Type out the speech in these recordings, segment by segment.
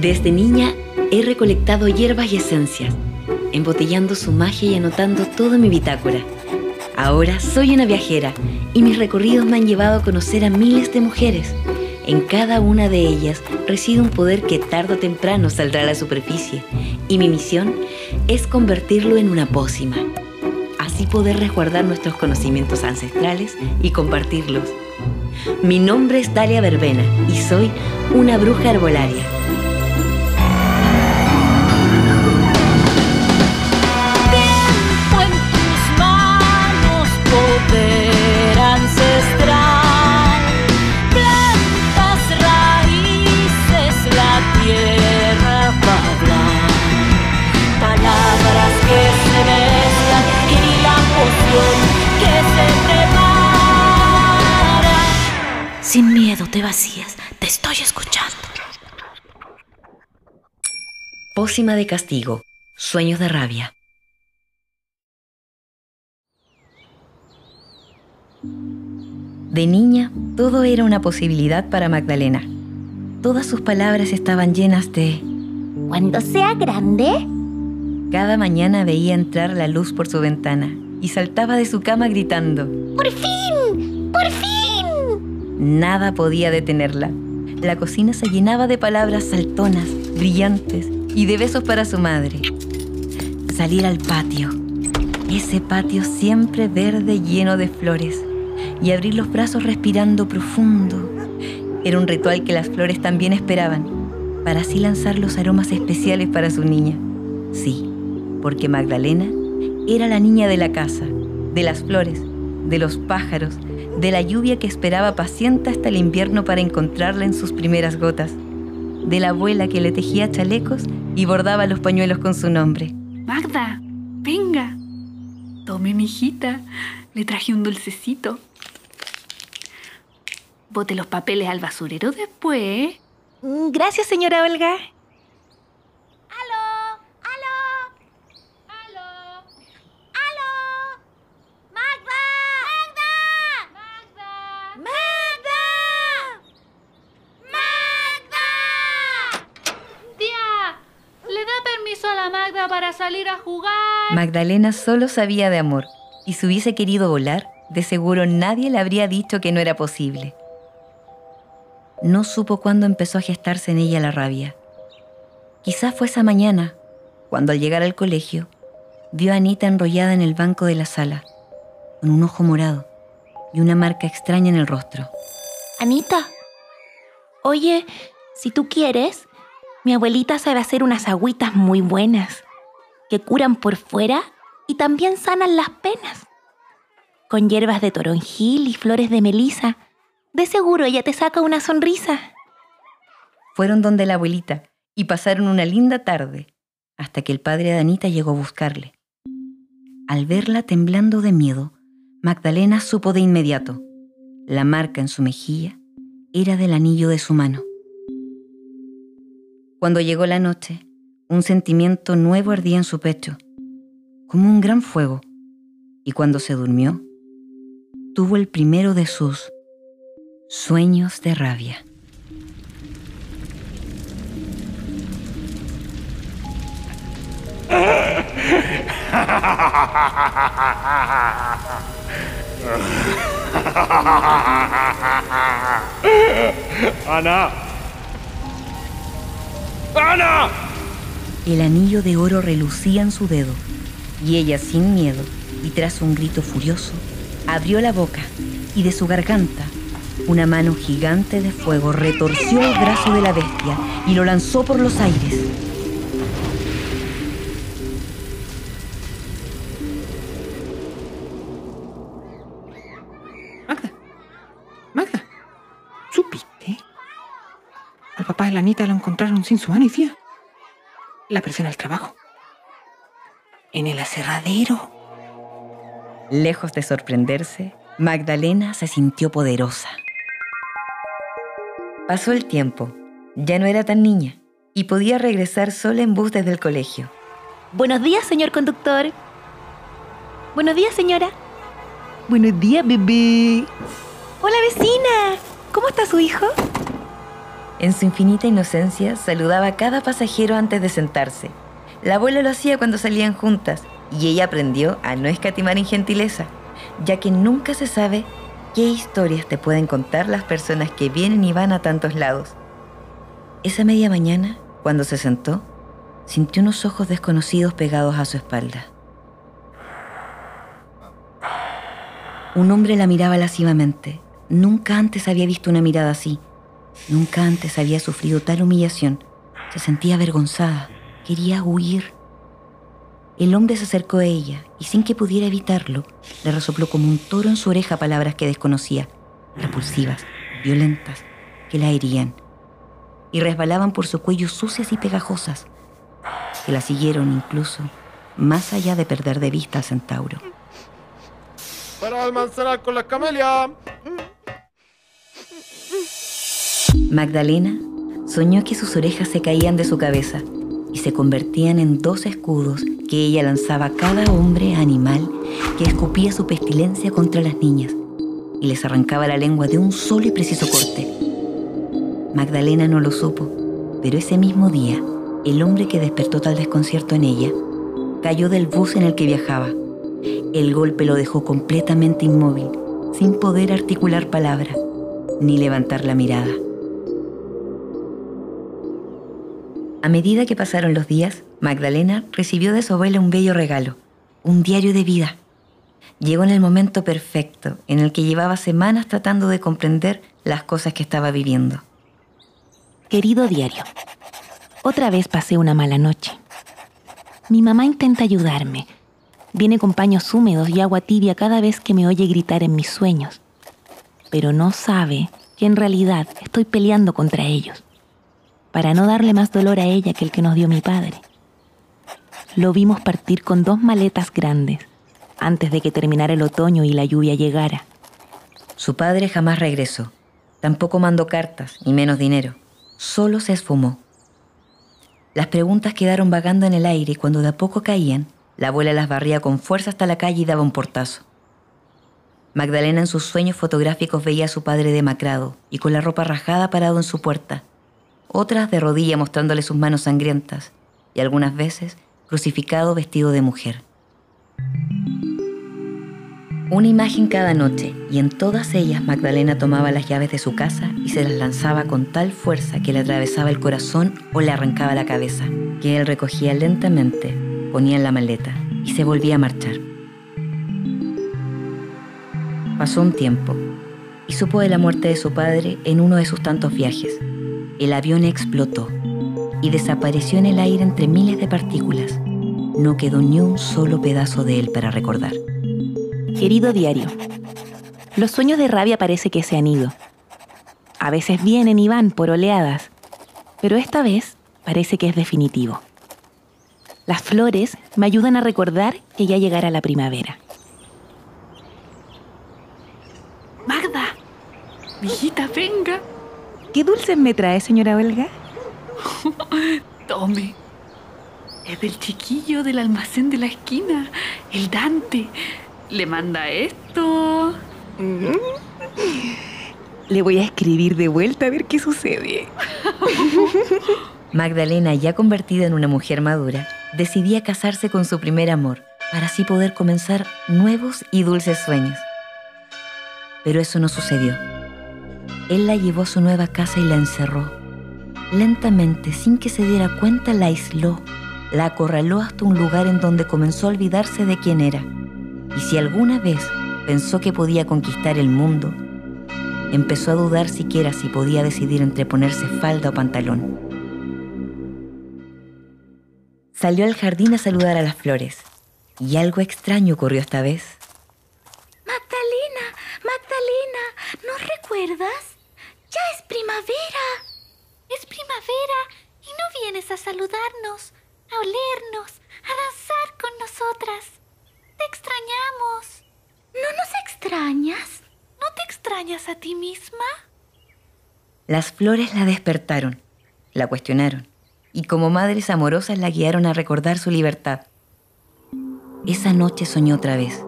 Desde niña he recolectado hierbas y esencias, embotellando su magia y anotando todo mi bitácora. Ahora soy una viajera y mis recorridos me han llevado a conocer a miles de mujeres. En cada una de ellas reside un poder que tarde o temprano saldrá a la superficie y mi misión es convertirlo en una pócima. Así poder resguardar nuestros conocimientos ancestrales y compartirlos. Mi nombre es Dalia Verbena y soy una bruja herbolaria. Sin miedo te vacías, te estoy escuchando. Pócima de castigo. Sueños de rabia. De niña, todo era una posibilidad para Magdalena. Todas sus palabras estaban llenas de... Cuando sea grande, Cada mañana veía entrar la luz por su ventana y saltaba de su cama gritando. ¡por fin! ¡Por fin! Nada podía detenerla. La cocina se llenaba de palabras saltonas, brillantes y de besos para su madre. Salir al patio, ese patio siempre verde lleno de flores, y abrir los brazos respirando profundo. Era un ritual que las flores también esperaban, para así lanzar los aromas especiales para su niña. Sí, porque Magdalena era la niña de la casa, de las flores, de los pájaros, de la lluvia que esperaba paciente hasta el invierno para encontrarla en sus primeras gotas, de la abuela que le tejía chalecos y bordaba los pañuelos con su nombre. Magda, venga. Tome, mi hijita. Le traje un dulcecito. Bote los papeles al basurero después. Gracias, señora Olga. Magdalena solo sabía de amor, y si hubiese querido volar, de seguro nadie le habría dicho que no era posible. No supo cuándo empezó a gestarse en ella la rabia. Quizás fue esa mañana, cuando al llegar al colegio, vio a Anita enrollada en el banco de la sala, con un ojo morado y una marca extraña en el rostro. Anita, oye, si tú quieres, mi abuelita sabe hacer unas agüitas muy buenas, que curan por fuera y también sanan las penas. Con hierbas de toronjil y flores de melisa, de seguro ella te saca una sonrisa. Fueron donde la abuelita y pasaron una linda tarde, hasta que el padre de Anita llegó a buscarle. Al verla temblando de miedo, Magdalena supo de inmediato. La marca en su mejilla era del anillo de su mano. Cuando llegó la noche, un sentimiento nuevo ardía en su pecho, como un gran fuego, y cuando se durmió, tuvo el primero de sus sueños de rabia. ¡Ana! ¡Ana! El anillo de oro relucía en su dedo, y ella sin miedo, y tras un grito furioso, abrió la boca, y de su garganta, una mano gigante de fuego retorció el brazo de la bestia y lo lanzó por los aires. Magda, Magda, ¿supiste? Al papá de la Anita lo encontraron sin su mano y fía. La presión al trabajo. En el aserradero. Lejos de sorprenderse, Magdalena se sintió poderosa. Pasó el tiempo, ya no era tan niña y podía regresar sola en bus desde el colegio. Buenos días, señor conductor. Buenos días, señora. Buenos días, bebé. Hola, vecina. ¿Cómo está su hijo? En su infinita inocencia saludaba a cada pasajero antes de sentarse. La abuela lo hacía cuando salían juntas y ella aprendió a no escatimar en gentileza, ya que nunca se sabe qué historias te pueden contar las personas que vienen y van a tantos lados. Esa media mañana, cuando se sentó, sintió unos ojos desconocidos pegados a su espalda. Un hombre la miraba lascivamente. Nunca antes había visto una mirada así. Nunca antes había sufrido tal humillación. Se sentía avergonzada. Quería huir. El hombre se acercó a ella y sin que pudiera evitarlo, le resopló como un toro en su oreja palabras que desconocía, repulsivas, violentas, que la herían, y resbalaban por su cuello sucias y pegajosas, que la siguieron incluso más allá de perder de vista al centauro. Para almanzar con la camelia. Magdalena soñó que sus orejas se caían de su cabeza y se convertían en dos escudos que ella lanzaba a cada hombre animal que escupía su pestilencia contra las niñas y les arrancaba la lengua de un solo y preciso corte. Magdalena no lo supo, pero ese mismo día, el hombre que despertó tal desconcierto en ella cayó del bus en el que viajaba. El golpe lo dejó completamente inmóvil, sin poder articular palabra, ni levantar la mirada. A medida que pasaron los días, Magdalena recibió de su abuela un bello regalo, un diario de vida. Llegó en el momento perfecto, en el que llevaba semanas tratando de comprender las cosas que estaba viviendo. Querido diario, otra vez pasé una mala noche. Mi mamá intenta ayudarme. Viene con paños húmedos y agua tibia cada vez que me oye gritar en mis sueños. Pero no sabe que en realidad estoy peleando contra ellos para no darle más dolor a ella que el que nos dio mi padre. Lo vimos partir con dos maletas grandes antes de que terminara el otoño y la lluvia llegara. Su padre jamás regresó. Tampoco mandó cartas, ni menos dinero. Solo se esfumó. Las preguntas quedaron vagando en el aire y cuando de a poco caían, la abuela las barría con fuerza hasta la calle y daba un portazo. Magdalena en sus sueños fotográficos veía a su padre demacrado y con la ropa rajada parado en su puerta, otras de rodilla mostrándole sus manos sangrientas y algunas veces crucificado vestido de mujer. Una imagen cada noche y en todas ellas Magdalena tomaba las llaves de su casa y se las lanzaba con tal fuerza que le atravesaba el corazón o le arrancaba la cabeza, que él recogía lentamente, ponía en la maleta y se volvía a marchar. Pasó un tiempo y supo de la muerte de su padre en uno de sus tantos viajes el avión explotó y desapareció en el aire entre miles de partículas. No quedó ni un solo pedazo de él para recordar. Querido diario, los sueños de rabia parece que se han ido. A veces vienen y van por oleadas, pero esta vez parece que es definitivo. Las flores me ayudan a recordar que ya llegará la primavera. Magda, hijita, venga. ¿Qué dulces me trae, señora Olga? Tome. Es del chiquillo del almacén de la esquina, el Dante. Le manda esto. Le voy a escribir de vuelta a ver qué sucede. Magdalena, ya convertida en una mujer madura, decidía casarse con su primer amor para así poder comenzar nuevos y dulces sueños. Pero eso no sucedió. Él la llevó a su nueva casa y la encerró. Lentamente, sin que se diera cuenta, la aisló, la acorraló hasta un lugar en donde comenzó a olvidarse de quién era. Y si alguna vez pensó que podía conquistar el mundo, empezó a dudar siquiera si podía decidir entre ponerse falda o pantalón. Salió al jardín a saludar a las flores, y algo extraño ocurrió esta vez. Magdalena, Magdalena, ¿no recuerdas? Ya es primavera. Es primavera y no vienes a saludarnos, a olernos, a danzar con nosotras. Te extrañamos. ¿No nos extrañas? ¿No te extrañas a ti misma? Las flores la despertaron, la cuestionaron y como madres amorosas la guiaron a recordar su libertad. Esa noche soñó otra vez.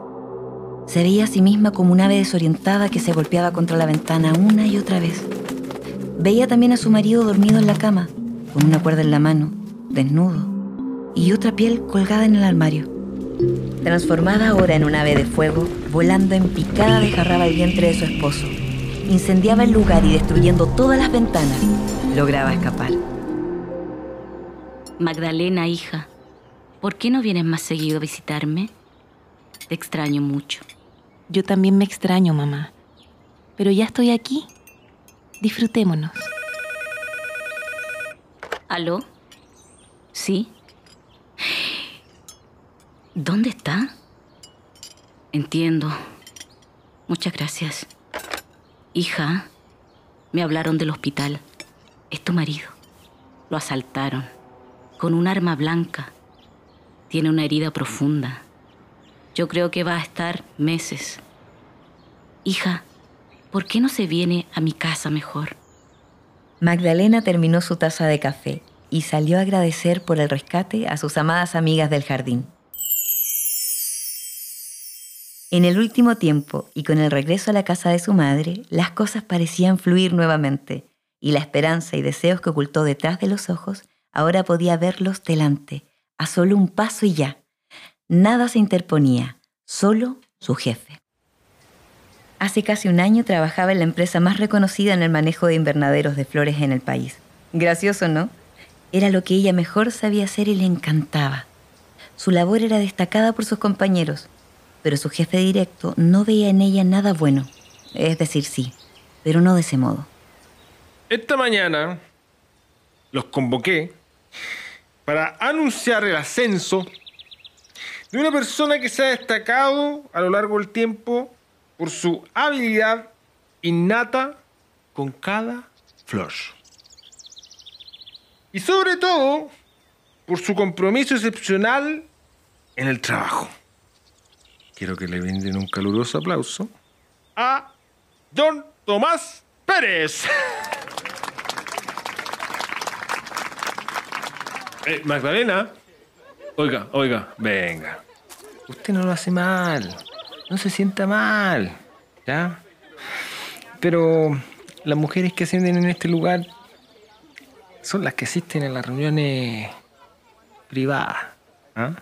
Se veía a sí misma como un ave desorientada que se golpeaba contra la ventana una y otra vez. Veía también a su marido dormido en la cama, con una cuerda en la mano, desnudo, y otra piel colgada en el armario. Transformada ahora en un ave de fuego, volando en picada desgarraba el vientre de su esposo. Incendiaba el lugar y destruyendo todas las ventanas, lograba escapar. Magdalena, hija, ¿por qué no vienes más seguido a visitarme? Te extraño mucho. Yo también me extraño, mamá. Pero ya estoy aquí. Disfrutémonos. ¿Aló? ¿Sí? ¿Dónde está? Entiendo. Muchas gracias. Hija, me hablaron del hospital. Es tu marido. Lo asaltaron con un arma blanca. Tiene una herida profunda. Yo creo que va a estar meses. Hija, ¿por qué no se viene a mi casa mejor? Magdalena terminó su taza de café y salió a agradecer por el rescate a sus amadas amigas del jardín. En el último tiempo y con el regreso a la casa de su madre, las cosas parecían fluir nuevamente, y la esperanza y deseos que ocultó detrás de los ojos ahora podía verlos delante, a solo un paso y ya. Nada se interponía, solo su jefe. Hace casi un año trabajaba en la empresa más reconocida en el manejo de invernaderos de flores en el país. Gracioso, ¿no? Era lo que ella mejor sabía hacer y le encantaba. Su labor era destacada por sus compañeros, pero su jefe directo no veía en ella nada bueno. Es decir, sí, pero no de ese modo. Esta mañana los convoqué para anunciar el ascenso de una persona que se ha destacado a lo largo del tiempo por su habilidad innata con cada flor. Y sobre todo por su compromiso excepcional en el trabajo. Quiero que le brinden un caluroso aplauso a John Tomás Pérez. Eh, Magdalena. Oiga, oiga, venga. Usted no lo hace mal. No se sienta mal. ¿Ya? Pero las mujeres que ascienden en este lugar son las que asisten a las reuniones privadas. ¿ah?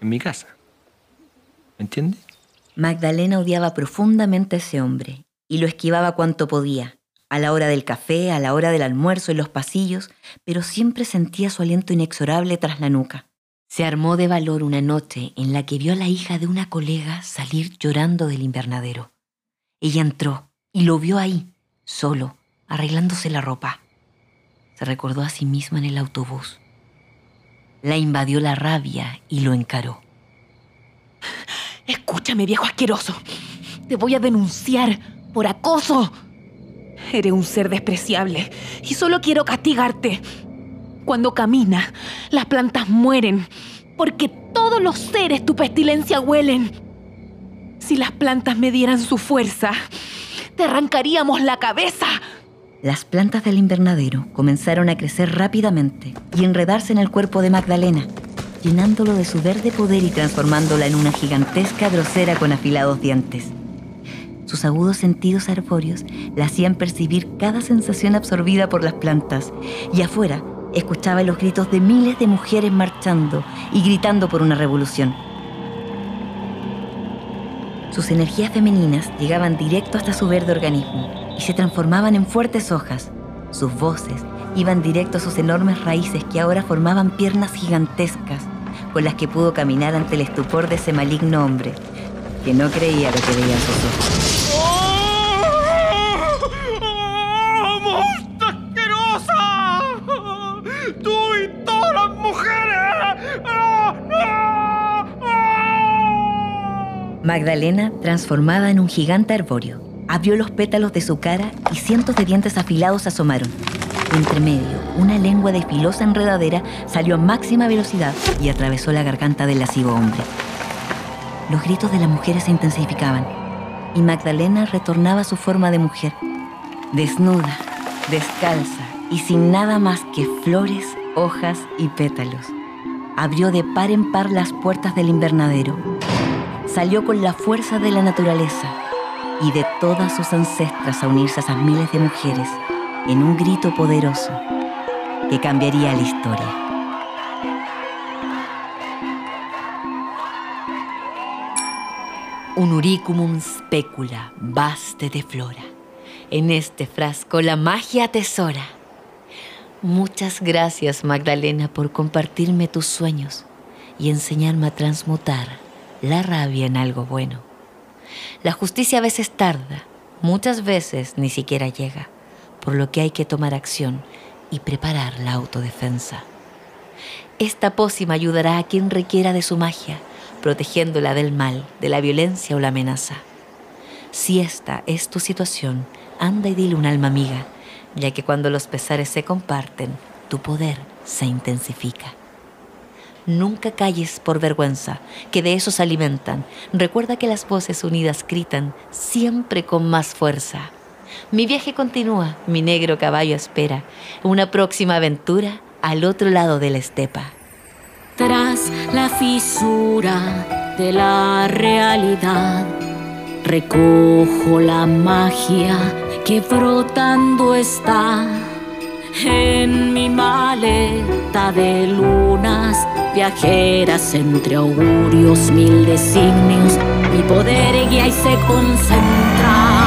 En mi casa. ¿Me entiende? Magdalena odiaba profundamente a ese hombre y lo esquivaba cuanto podía, a la hora del café, a la hora del almuerzo, en los pasillos, pero siempre sentía su aliento inexorable tras la nuca. Se armó de valor una noche en la que vio a la hija de una colega salir llorando del invernadero. Ella entró y lo vio ahí, solo, arreglándose la ropa. Se recordó a sí misma en el autobús. La invadió la rabia y lo encaró. Escúchame, viejo asqueroso. Te voy a denunciar por acoso. Eres un ser despreciable y solo quiero castigarte. Cuando caminas, las plantas mueren porque todos los seres tu pestilencia huelen. Si las plantas me dieran su fuerza, te arrancaríamos la cabeza. Las plantas del invernadero comenzaron a crecer rápidamente y enredarse en el cuerpo de Magdalena, llenándolo de su verde poder y transformándola en una gigantesca grosera con afilados dientes. Sus agudos sentidos arbóreos la hacían percibir cada sensación absorbida por las plantas, y afuera escuchaba los gritos de miles de mujeres marchando y gritando por una revolución. Sus energías femeninas llegaban directo hasta su verde organismo y se transformaban en fuertes hojas. Sus voces iban directo a sus enormes raíces que ahora formaban piernas gigantescas con las que pudo caminar ante el estupor de ese maligno hombre, que no creía lo que veía en sus. Magdalena, transformada en un gigante arbóreo, abrió los pétalos de su cara y cientos de dientes afilados asomaron. Entre medio, una lengua de filosa enredadera salió a máxima velocidad y atravesó la garganta del lascivo hombre. Los gritos de las mujeres se intensificaban y Magdalena retornaba a su forma de mujer, desnuda, descalza y sin nada más que flores, hojas y pétalos. Abrió de par en par las puertas del invernadero. Salió con la fuerza de la naturaleza y de todas sus ancestras a unirse a esas miles de mujeres en un grito poderoso que cambiaría la historia. Unuricumum specula, vaste de flora. En este frasco la magia atesora. Muchas gracias, Magdalena, por compartirme tus sueños y enseñarme a transmutar la rabia en algo bueno. La justicia a veces tarda, muchas veces ni siquiera llega, por lo que hay que tomar acción y preparar la autodefensa. Esta pócima ayudará a quien requiera de su magia, protegiéndola del mal, de la violencia o la amenaza. Si esta es tu situación, anda y dile un alma amiga, ya que cuando los pesares se comparten, tu poder se intensifica. Nunca calles por vergüenza, que de eso se alimentan. Recuerda que las voces unidas gritan siempre con más fuerza. Mi viaje continúa, mi negro caballo espera una próxima aventura al otro lado de la estepa. Tras la fisura de la realidad, recojo la magia que brotando está en mi maleta de lunas viajeras entre augurios, mil designios, mi poder guía y se concentra.